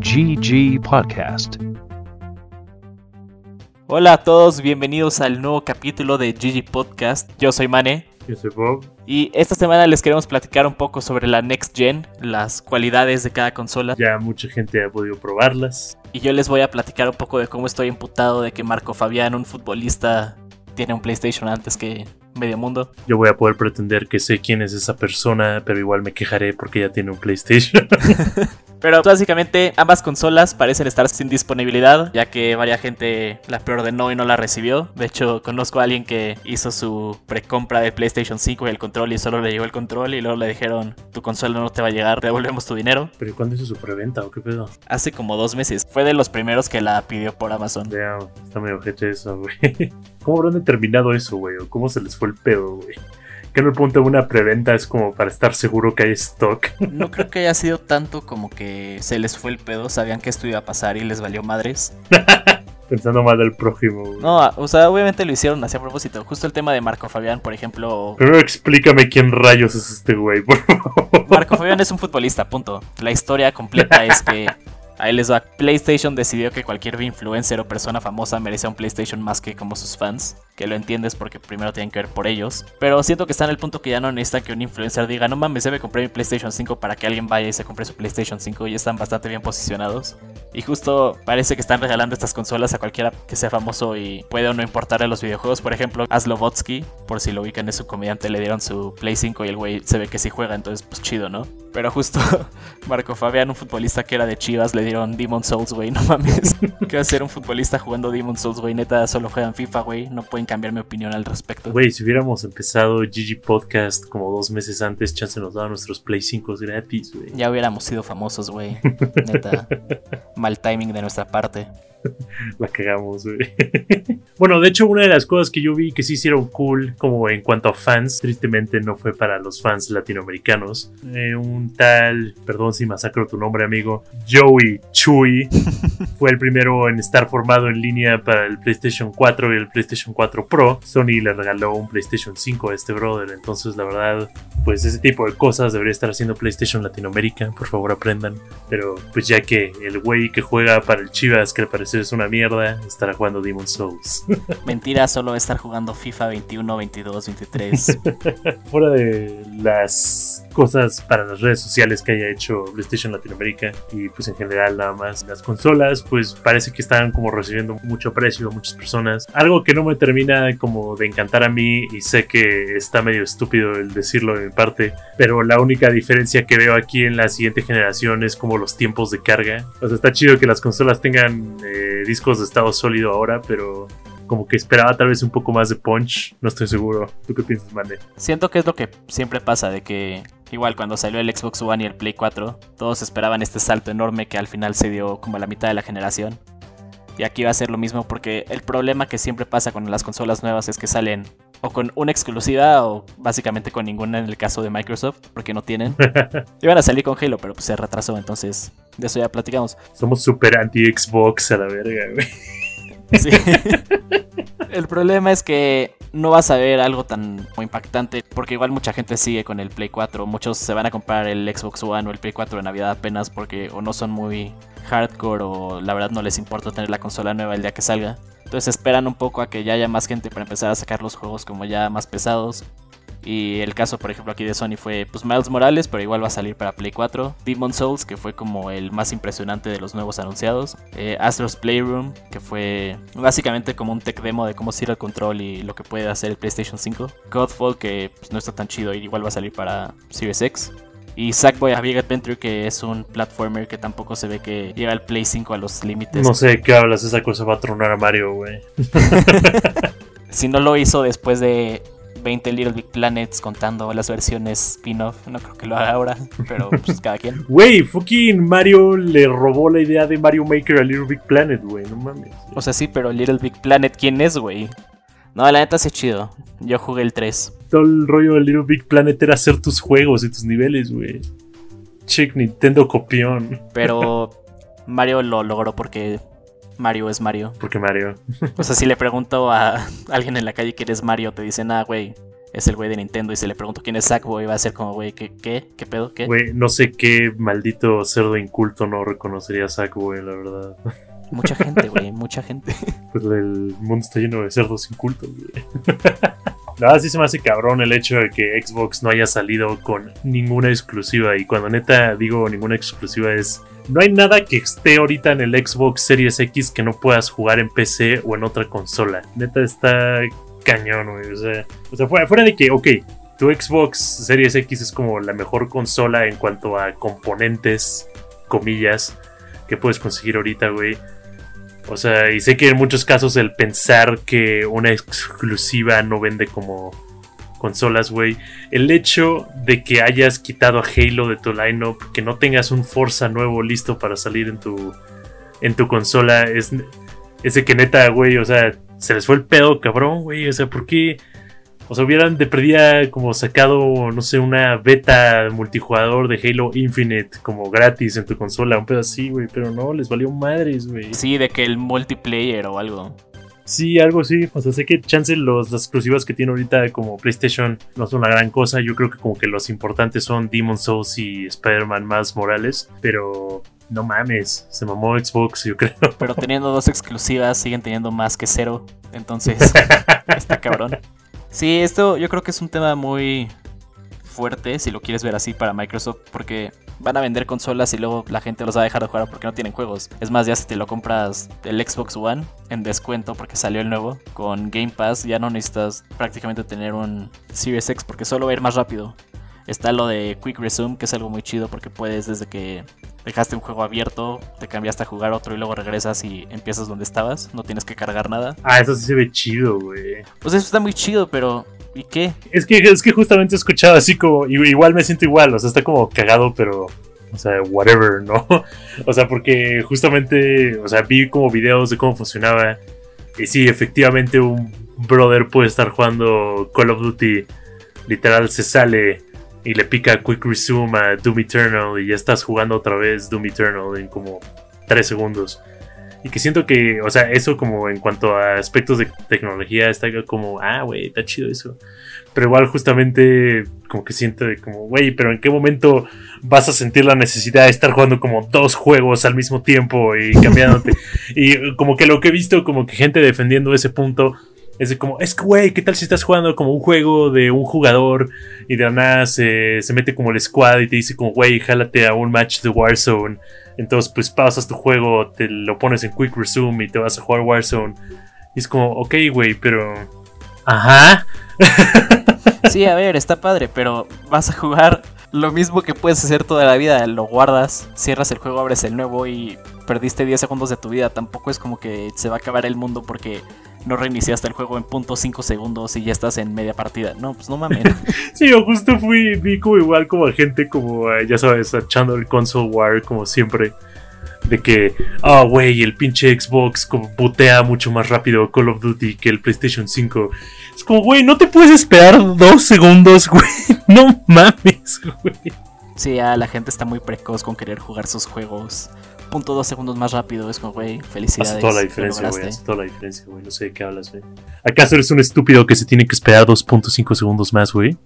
GG Podcast. Hola a todos, bienvenidos al nuevo capítulo de GG Podcast. Yo soy Mane. Yo soy Bob. Y esta semana les queremos platicar un poco sobre la Next Gen, las cualidades de cada consola. Ya mucha gente ha podido probarlas. Y yo les voy a platicar un poco de cómo estoy imputado de que Marco Fabián, un futbolista, tiene un PlayStation antes que medio mundo. Yo voy a poder pretender que sé quién es esa persona, pero igual me quejaré porque ya tiene un PlayStation. Pero básicamente ambas consolas parecen estar sin disponibilidad, ya que varias gente la preordenó y no la recibió. De hecho, conozco a alguien que hizo su precompra de PlayStation 5 y el control y solo le llegó el control y luego le dijeron, tu consola no te va a llegar, devolvemos tu dinero. ¿Pero cuándo hizo su preventa o qué pedo? Hace como dos meses. Fue de los primeros que la pidió por Amazon. Damn, está medio eso, güey. ¿Cómo habrán determinado eso, güey? ¿O cómo se les fue el pedo, güey? Que en el punto de una preventa es como para estar seguro que hay stock. No creo que haya sido tanto como que se les fue el pedo, sabían que esto iba a pasar y les valió madres. Pensando mal del prójimo. güey. No, o sea, obviamente lo hicieron así a propósito. Justo el tema de Marco Fabián, por ejemplo. Primero explícame quién rayos es este güey, por favor. Marco Fabián es un futbolista, punto. La historia completa es que Ahí les va. PlayStation decidió que cualquier influencer o persona famosa merecía un PlayStation más que como sus fans. Que lo entiendes porque primero tienen que ver por ellos. Pero siento que está en el punto que ya no necesita que un influencer diga, no mames, debe comprar mi PlayStation 5 para que alguien vaya y se compre su PlayStation 5. Y están bastante bien posicionados. Y justo parece que están regalando estas consolas a cualquiera que sea famoso y puede o no importarle los videojuegos. Por ejemplo, a Slovotsky, por si lo ubican, es su comediante, le dieron su Play 5 y el güey se ve que sí juega, entonces pues chido, ¿no? Pero justo Marco Fabián, un futbolista que era de Chivas, le dieron Demon Souls, güey, no mames. ¿Qué va a ser un futbolista jugando Demon Souls, güey? Neta, solo juegan FIFA, güey. No pueden cambiar mi opinión al respecto. Güey, si hubiéramos empezado GG Podcast como dos meses antes, chance nos daban nuestros Play 5 gratis, güey. Ya hubiéramos sido famosos, güey. Neta. Mal timing de nuestra parte. La cagamos, güey. bueno, de hecho, una de las cosas que yo vi que sí hicieron cool, como en cuanto a fans, tristemente no fue para los fans latinoamericanos. Eh, un tal, perdón si masacro tu nombre, amigo, Joey Chuy, fue el primero en estar formado en línea para el PlayStation 4 y el PlayStation 4 Pro. Sony le regaló un PlayStation 5 a este brother, entonces la verdad, pues ese tipo de cosas debería estar haciendo PlayStation Latinoamérica, por favor aprendan. Pero pues ya que el güey que juega para el Chivas, que le parece es una mierda, estará jugando Demon Souls. Mentira, solo estar jugando FIFA 21, 22, 23. Fuera de las cosas para las redes sociales que haya hecho PlayStation Latinoamérica y pues en general nada más las consolas, pues parece que están como recibiendo mucho aprecio a muchas personas. Algo que no me termina como de encantar a mí y sé que está medio estúpido el decirlo de mi parte, pero la única diferencia que veo aquí en la siguiente generación es como los tiempos de carga. O sea, está chido que las consolas tengan eh, discos de estado sólido ahora, pero como que esperaba tal vez un poco más de punch. No estoy seguro. ¿Tú qué piensas, Mane? Siento que es lo que siempre pasa, de que igual cuando salió el Xbox One y el Play 4, todos esperaban este salto enorme que al final se dio como a la mitad de la generación. Y aquí va a ser lo mismo porque el problema que siempre pasa con las consolas nuevas es que salen o con una exclusiva o básicamente con ninguna en el caso de Microsoft, porque no tienen. Iban a salir con Halo, pero pues se retrasó, entonces de eso ya platicamos. Somos super anti-Xbox a la verga, güey. Sí. El problema es que no vas a ver algo tan impactante, porque igual mucha gente sigue con el Play 4. Muchos se van a comprar el Xbox One o el Play 4 de Navidad apenas porque o no son muy hardcore o la verdad no les importa tener la consola nueva el día que salga. Entonces esperan un poco a que ya haya más gente para empezar a sacar los juegos como ya más pesados. Y el caso, por ejemplo, aquí de Sony fue pues Miles Morales, pero igual va a salir para Play 4. Demon Souls, que fue como el más impresionante de los nuevos anunciados. Eh, Astro's Playroom, que fue básicamente como un tech demo de cómo sirve el control y lo que puede hacer el PlayStation 5. Godfall, que pues, no está tan chido y igual va a salir para Series X. Y Sackboy A Big Adventure, que es un platformer que tampoco se ve que llega al Play 5 a los límites. No sé de qué hablas, esa cosa va a tronar a Mario, güey. si no lo hizo después de 20 Little Big Planets contando las versiones spin-off. No creo que lo haga ahora, pero pues cada quien. Güey, fucking Mario le robó la idea de Mario Maker a Little Big Planet, güey, no mames. O sea, sí, pero Little Big Planet, ¿quién es, güey? No, la neta sí chido. Yo jugué el 3. Todo el rollo de Little Big Planet era hacer tus juegos y tus niveles, güey. Chick Nintendo copión. Pero Mario lo logró porque Mario es Mario. Porque Mario. O sea, si le pregunto a alguien en la calle que eres Mario, te dicen, ah, güey, es el güey de Nintendo y se le pregunto quién es Sackboy, va a ser como, güey, ¿qué, qué, qué pedo, qué? Güey, no sé qué maldito cerdo inculto no reconocería a Sackboy, la verdad. Mucha gente, güey, mucha gente. Pues el mundo está lleno de cerdos incultos, güey. Nada, sí se me hace cabrón el hecho de que Xbox no haya salido con ninguna exclusiva. Y cuando neta digo ninguna exclusiva es. No hay nada que esté ahorita en el Xbox Series X que no puedas jugar en PC o en otra consola. Neta está cañón, güey. O sea, o sea fuera, fuera de que, ok, tu Xbox Series X es como la mejor consola en cuanto a componentes, comillas, que puedes conseguir ahorita, güey. O sea, y sé que en muchos casos el pensar que una exclusiva no vende como consolas, güey. El hecho de que hayas quitado a Halo de tu lineup, que no tengas un Forza nuevo listo para salir en tu en tu consola es ese que neta, güey, o sea, se les fue el pedo, cabrón, güey, o sea, ¿por qué o sea, hubieran de perdida como sacado, no sé, una beta multijugador de Halo Infinite como gratis en tu consola, un pedo así, güey. Pero no, les valió madres, güey. Sí, de que el multiplayer o algo. Sí, algo así. O sea, sé que chance los, las exclusivas que tiene ahorita como PlayStation no son la gran cosa. Yo creo que como que los importantes son Demon Souls y Spider-Man más Morales. Pero no mames, se mamó Xbox, yo creo. Pero teniendo dos exclusivas, siguen teniendo más que cero. Entonces, está cabrón. Sí, esto yo creo que es un tema muy fuerte, si lo quieres ver así, para Microsoft, porque van a vender consolas y luego la gente los va a dejar de jugar porque no tienen juegos. Es más, ya si te lo compras el Xbox One en descuento porque salió el nuevo, con Game Pass ya no necesitas prácticamente tener un Series X porque solo va a ir más rápido. Está lo de Quick Resume, que es algo muy chido porque puedes desde que dejaste un juego abierto, te cambiaste a jugar otro y luego regresas y empiezas donde estabas, no tienes que cargar nada. Ah, eso sí se ve chido, güey. Pues eso está muy chido, pero ¿y qué? Es que, es que justamente he escuchado así como, igual me siento igual, o sea, está como cagado, pero... O sea, whatever, ¿no? O sea, porque justamente, o sea, vi como videos de cómo funcionaba. Y sí, efectivamente un brother puede estar jugando Call of Duty. Literal se sale y le pica Quick Resume a Doom Eternal y ya estás jugando otra vez Doom Eternal en como 3 segundos. Y que siento que, o sea, eso como en cuanto a aspectos de tecnología está como, ah, güey, está chido eso. Pero igual justamente como que siento como, güey, pero ¿en qué momento vas a sentir la necesidad de estar jugando como dos juegos al mismo tiempo y cambiándote? y como que lo que he visto, como que gente defendiendo ese punto es de como, es que, güey, ¿qué tal si estás jugando como un juego de un jugador y de la nada se, mete como el squad y te dice como, güey, jálate a un match de Warzone. Entonces, pues pausas tu juego, te lo pones en Quick Resume y te vas a jugar Warzone. Y es como, ok, güey, pero... Ajá. Sí, a ver, está padre, pero vas a jugar lo mismo que puedes hacer toda la vida. Lo guardas, cierras el juego, abres el nuevo y perdiste 10 segundos de tu vida. Tampoco es como que se va a acabar el mundo porque no reiniciaste el juego en punto 5 segundos y ya estás en media partida. No, pues no mames. sí, yo justo fui, vi como igual como gente como, eh, ya sabes, echando el console war como siempre. De que, ah, oh, güey, el pinche Xbox como putea mucho más rápido Call of Duty que el PlayStation 5. Es como, güey, no te puedes esperar dos segundos, güey. No mames, güey. Sí, ya la gente está muy precoz con querer jugar sus juegos punto dos segundos más rápido. Es como, güey, felicidades. Hace toda la diferencia, güey. Hace toda la diferencia, güey. No sé de qué hablas, güey. ¿Acaso eres un estúpido que se tiene que esperar 2.5 segundos más, güey?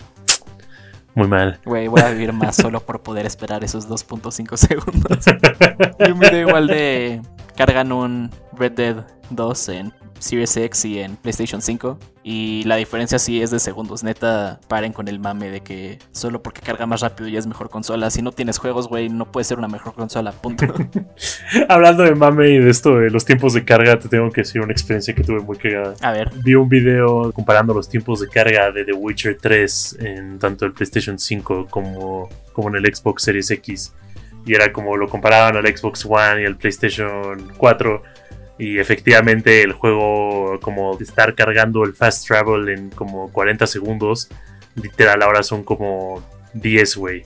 Muy mal. Güey, voy a vivir más solo por poder esperar esos 2.5 segundos. Yo me igual de. Cargan un Red Dead 2 en Series X y en PlayStation 5. Y la diferencia sí es de segundos. Neta, paren con el mame de que solo porque carga más rápido ya es mejor consola. Si no tienes juegos, güey, no puede ser una mejor consola. Punto. Hablando de mame y de esto de los tiempos de carga, te tengo que decir una experiencia que tuve muy cagada. A ver. Vi un video comparando los tiempos de carga de The Witcher 3 en tanto el PlayStation 5 como, como en el Xbox Series X. Y era como lo comparaban al Xbox One y al PlayStation 4 y efectivamente el juego, como estar cargando el fast travel en como 40 segundos, literal ahora son como 10, güey.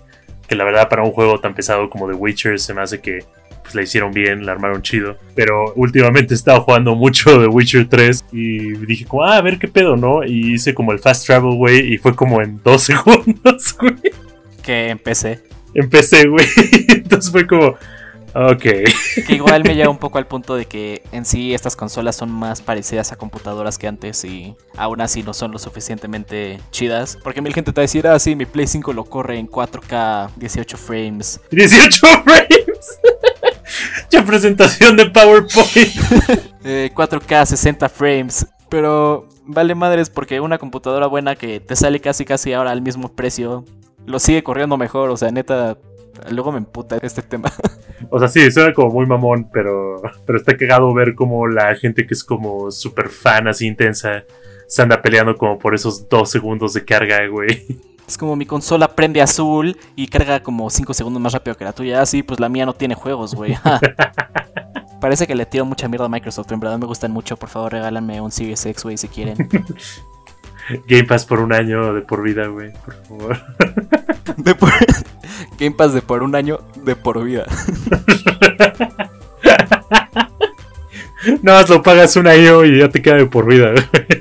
Que la verdad para un juego tan pesado como The Witcher se me hace que pues la hicieron bien, la armaron chido. Pero últimamente he estado jugando mucho The Witcher 3 y dije como, ah, a ver qué pedo, ¿no? Y hice como el fast travel, güey, y fue como en 2 segundos, güey. Que empecé. Empecé, güey. Entonces fue como, ok. Que igual me lleva un poco al punto de que en sí estas consolas son más parecidas a computadoras que antes y aún así no son lo suficientemente chidas. Porque mil gente te va a decir, ah, sí, mi Play 5 lo corre en 4K, 18 frames. 18 frames. ya presentación de PowerPoint. Eh, 4K, 60 frames. Pero vale madres porque una computadora buena que te sale casi casi ahora al mismo precio, lo sigue corriendo mejor. O sea, neta, luego me emputa este tema. O sea, sí, suena como muy mamón, pero, pero está cagado ver como la gente que es como súper fan, así intensa, se anda peleando como por esos dos segundos de carga, güey. Es como mi consola prende azul y carga como 5 segundos más rápido que la tuya. Ah, sí, pues la mía no tiene juegos, güey. Parece que le tiro mucha mierda a Microsoft. En verdad me gustan mucho. Por favor, regálanme un Series X, güey, si quieren. Game Pass por un año de por vida, güey, por favor. De por- Game Pass de por un año, de por vida. Nada más lo pagas un año y ya te queda de por vida.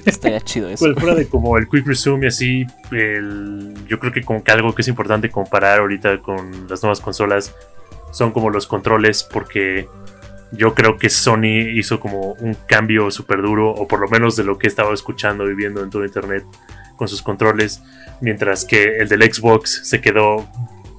Estaría chido eso. Pues fuera de como el Quick Resume y así, el, yo creo que como que algo que es importante comparar ahorita con las nuevas consolas son como los controles, porque yo creo que Sony hizo como un cambio súper duro, o por lo menos de lo que he estado escuchando y viendo en todo internet con sus controles, mientras que el del Xbox se quedó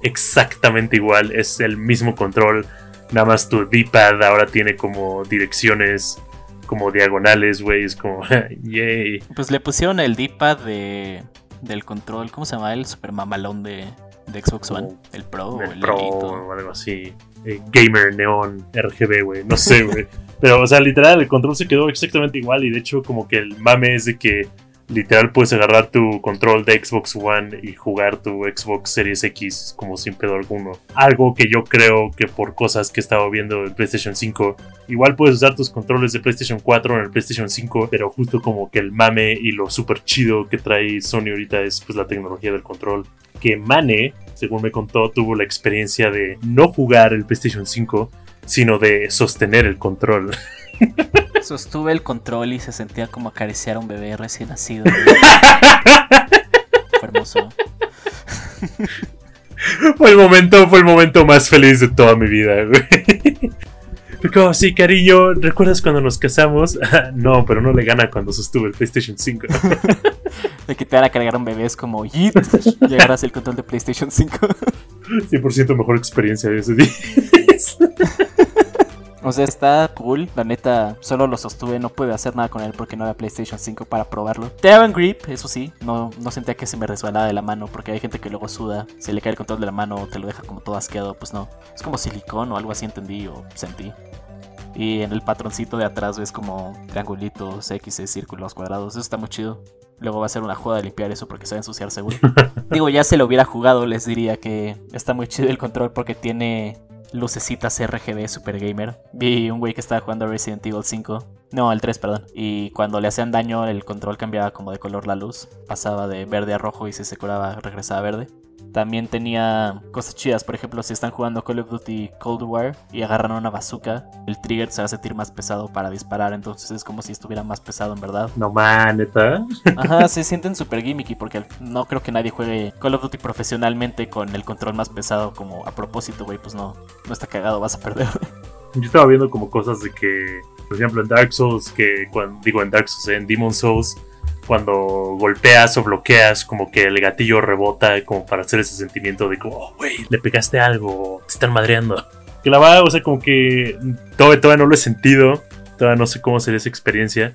exactamente igual, es el mismo control, nada más tu D-pad ahora tiene como direcciones como diagonales, güey, es como, yay. Pues le pusieron el D-pad de, del control. ¿Cómo se llama? El super mamalón de, de Xbox One. Como El Pro o el el Pro o algo así. Eh, gamer, neón, RGB, güey. No sé, güey. Pero, o sea, literal, el control se quedó exactamente igual. Y de hecho, como que el mame es de que literal puedes agarrar tu control de Xbox One y jugar tu Xbox Series X como sin pedo alguno. Algo que yo creo que por cosas que he estado viendo en PlayStation 5, igual puedes usar tus controles de PlayStation 4 en el PlayStation 5, pero justo como que el mame y lo súper chido que trae Sony ahorita es pues la tecnología del control. Que Mane, según me contó, tuvo la experiencia de no jugar el PlayStation 5, sino de sostener el control. Sostuve el control y se sentía como acariciar a un bebé recién nacido. Fue hermoso. fue el momento, fue el momento más feliz de toda mi vida, güey. Como, sí, cariño, ¿recuerdas cuando nos casamos? No, pero no le gana cuando sostuve el PlayStation 5. De que te a cargar un bebé es como Yeet y agarras el control de PlayStation 5. 100% mejor experiencia de ese día. O sea, está cool. La neta, solo lo sostuve. No pude hacer nada con él porque no había PlayStation 5 para probarlo. Te grip, eso sí. No, no sentía que se me resbalaba de la mano porque hay gente que luego suda. Se le cae el control de la mano o te lo deja como todo asqueado. Pues no. Es como silicón o algo así entendí o sentí. Y en el patroncito de atrás ves como triangulitos, X, círculos, cuadrados. Eso está muy chido. Luego va a ser una joda de limpiar eso porque se va a ensuciar seguro. Digo, ya se lo hubiera jugado, les diría que está muy chido el control porque tiene lucecitas RGB Super Gamer. Vi un güey que estaba jugando Resident Evil 5. No, el 3, perdón. Y cuando le hacían daño, el control cambiaba como de color la luz. Pasaba de verde a rojo y si se curaba, regresaba a verde. También tenía cosas chidas, por ejemplo, si están jugando Call of Duty Cold War y agarran una bazooka, el trigger se va a sentir más pesado para disparar, entonces es como si estuviera más pesado en verdad. No man, neta. Ajá, se sienten super gimmicky porque no creo que nadie juegue Call of Duty profesionalmente con el control más pesado como a propósito, güey, pues no, no está cagado, vas a perder. Yo estaba viendo como cosas de que, por ejemplo, en Dark Souls, que cuando digo en Dark Souls, en Demon Souls, cuando golpeas o bloqueas, como que el gatillo rebota, como para hacer ese sentimiento de como, oh, güey, le pegaste algo, te están madreando. Que la verdad, o sea, como que todavía, todavía no lo he sentido, todavía no sé cómo sería esa experiencia,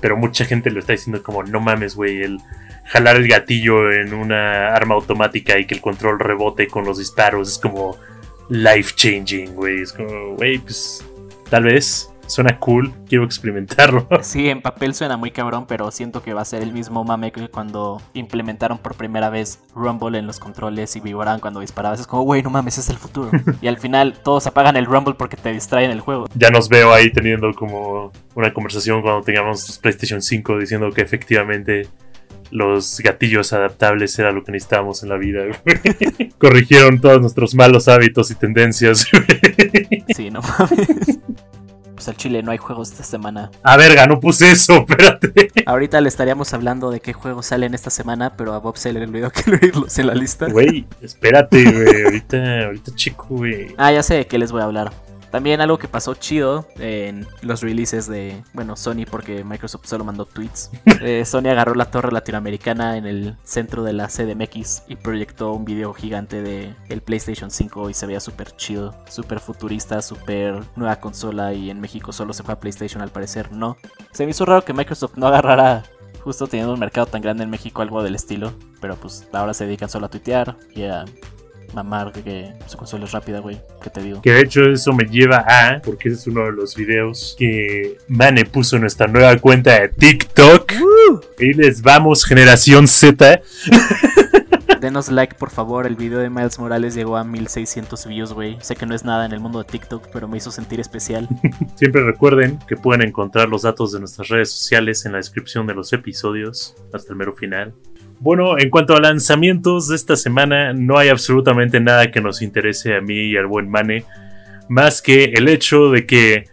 pero mucha gente lo está diciendo como, no mames, güey, el jalar el gatillo en una arma automática y que el control rebote con los disparos es como life changing, güey. Es como, güey, pues tal vez suena cool, quiero experimentarlo. Sí, en papel suena muy cabrón, pero siento que va a ser el mismo mame que cuando implementaron por primera vez Rumble en los controles y vibraban cuando disparabas. Es como, güey, no mames, es el futuro. y al final todos apagan el Rumble porque te distraen el juego. Ya nos veo ahí teniendo como una conversación cuando tengamos PlayStation 5 diciendo que efectivamente los gatillos adaptables era lo que necesitábamos en la vida. güey. Corrigieron todos nuestros malos hábitos y tendencias. güey. Sí, no mames. Pues al chile no hay juegos esta semana. Ah, verga, no puse eso, espérate. Ahorita le estaríamos hablando de qué juegos salen esta semana, pero a Bob se le olvidó que incluirlos en la lista. Güey, espérate, güey. Ahorita, ahorita chico, güey. Ah, ya sé de qué les voy a hablar. También algo que pasó chido en los releases de, bueno, Sony, porque Microsoft solo mandó tweets. Eh, Sony agarró la torre latinoamericana en el centro de la CDMX y proyectó un video gigante de el PlayStation 5 y se veía súper chido, súper futurista, súper nueva consola y en México solo se fue a PlayStation al parecer, no. Se me hizo raro que Microsoft no agarrara justo teniendo un mercado tan grande en México algo del estilo, pero pues ahora se dedican solo a tuitear y a mamar de que su consola es rápida, güey. ¿Qué te digo? Que de hecho eso me lleva a, porque ese es uno de los videos que Mane puso en nuestra nueva cuenta de TikTok. Y les vamos, generación Z. Denos like, por favor. El video de Miles Morales llegó a 1600 views, güey. Sé que no es nada en el mundo de TikTok, pero me hizo sentir especial. Siempre recuerden que pueden encontrar los datos de nuestras redes sociales en la descripción de los episodios hasta el mero final. Bueno, en cuanto a lanzamientos de esta semana, no hay absolutamente nada que nos interese a mí y al buen Mane, más que el hecho de que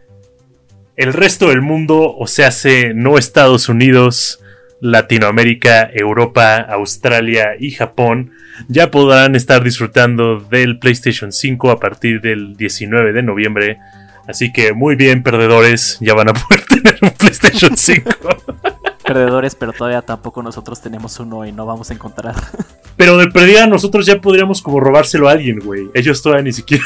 el resto del mundo, o sea, no Estados Unidos, Latinoamérica, Europa, Australia y Japón, ya podrán estar disfrutando del PlayStation 5 a partir del 19 de noviembre. Así que muy bien, perdedores, ya van a poder tener un PlayStation 5. Perdedores, pero todavía tampoco nosotros tenemos uno y no vamos a encontrar. Pero de perdida nosotros ya podríamos como robárselo a alguien, güey. Ellos todavía ni siquiera.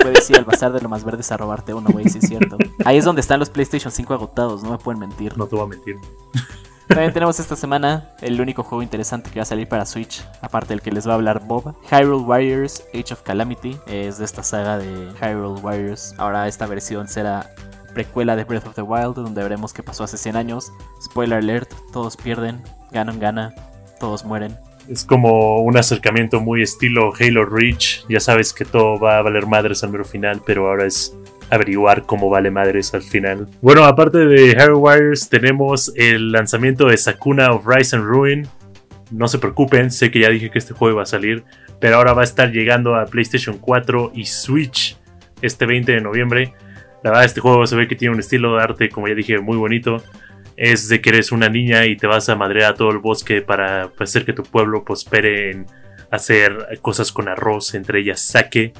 Puedes ir al bazar de lo más verdes a robarte uno, güey, sí es cierto. Ahí es donde están los PlayStation 5 agotados, no me pueden mentir. No te voy a mentir. También tenemos esta semana el único juego interesante que va a salir para Switch, aparte del que les va a hablar Bob. Hyrule Warriors Age of Calamity es de esta saga de Hyrule Warriors. Ahora esta versión será precuela de Breath of the Wild, donde veremos qué pasó hace 100 años. Spoiler alert, todos pierden, ganan, gana, todos mueren. Es como un acercamiento muy estilo Halo Reach. Ya sabes que todo va a valer madres al mero final, pero ahora es averiguar cómo vale madres al final. Bueno, aparte de Hero Wires, tenemos el lanzamiento de Sakuna of Rise and Ruin. No se preocupen, sé que ya dije que este juego iba a salir, pero ahora va a estar llegando a PlayStation 4 y Switch este 20 de noviembre. La verdad, este juego se ve que tiene un estilo de arte, como ya dije, muy bonito. Es de que eres una niña y te vas a madrear a todo el bosque para hacer que tu pueblo prospere en hacer cosas con arroz, entre ellas saque.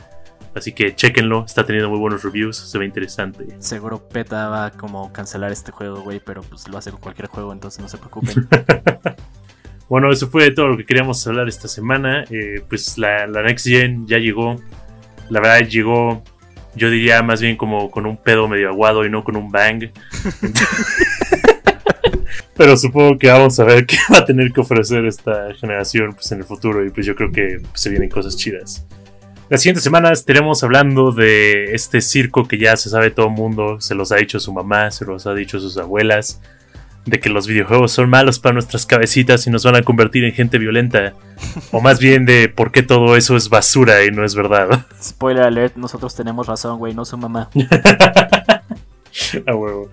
Así que chequenlo, está teniendo muy buenos reviews, se ve interesante. Seguro PETA va a como cancelar este juego, güey, pero pues lo hace con cualquier juego, entonces no se preocupen. bueno, eso fue todo lo que queríamos hablar esta semana. Eh, pues la, la Next Gen ya llegó. La verdad llegó yo diría más bien como con un pedo medio aguado y no con un bang. Pero supongo que vamos a ver qué va a tener que ofrecer esta generación pues, en el futuro y pues yo creo que pues, se vienen cosas chidas. Las siguientes semanas estaremos hablando de este circo que ya se sabe todo el mundo, se los ha dicho su mamá, se los ha dicho sus abuelas, de que los videojuegos son malos para nuestras cabecitas y nos van a convertir en gente violenta. O más bien de por qué todo eso es basura y no es verdad. Spoiler alert, nosotros tenemos razón, güey, no su mamá. A huevo.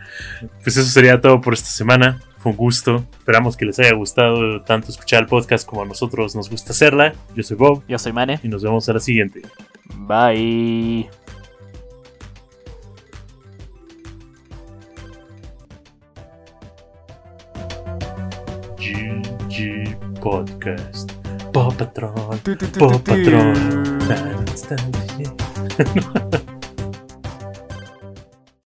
Pues eso sería todo por esta semana. Fue un gusto. Esperamos que les haya gustado tanto escuchar el podcast como a nosotros nos gusta hacerla. Yo soy Bob. Yo soy Mane. Y nos vemos a la siguiente. Bye. Podcast. Paw Patrol. Paw Patrol.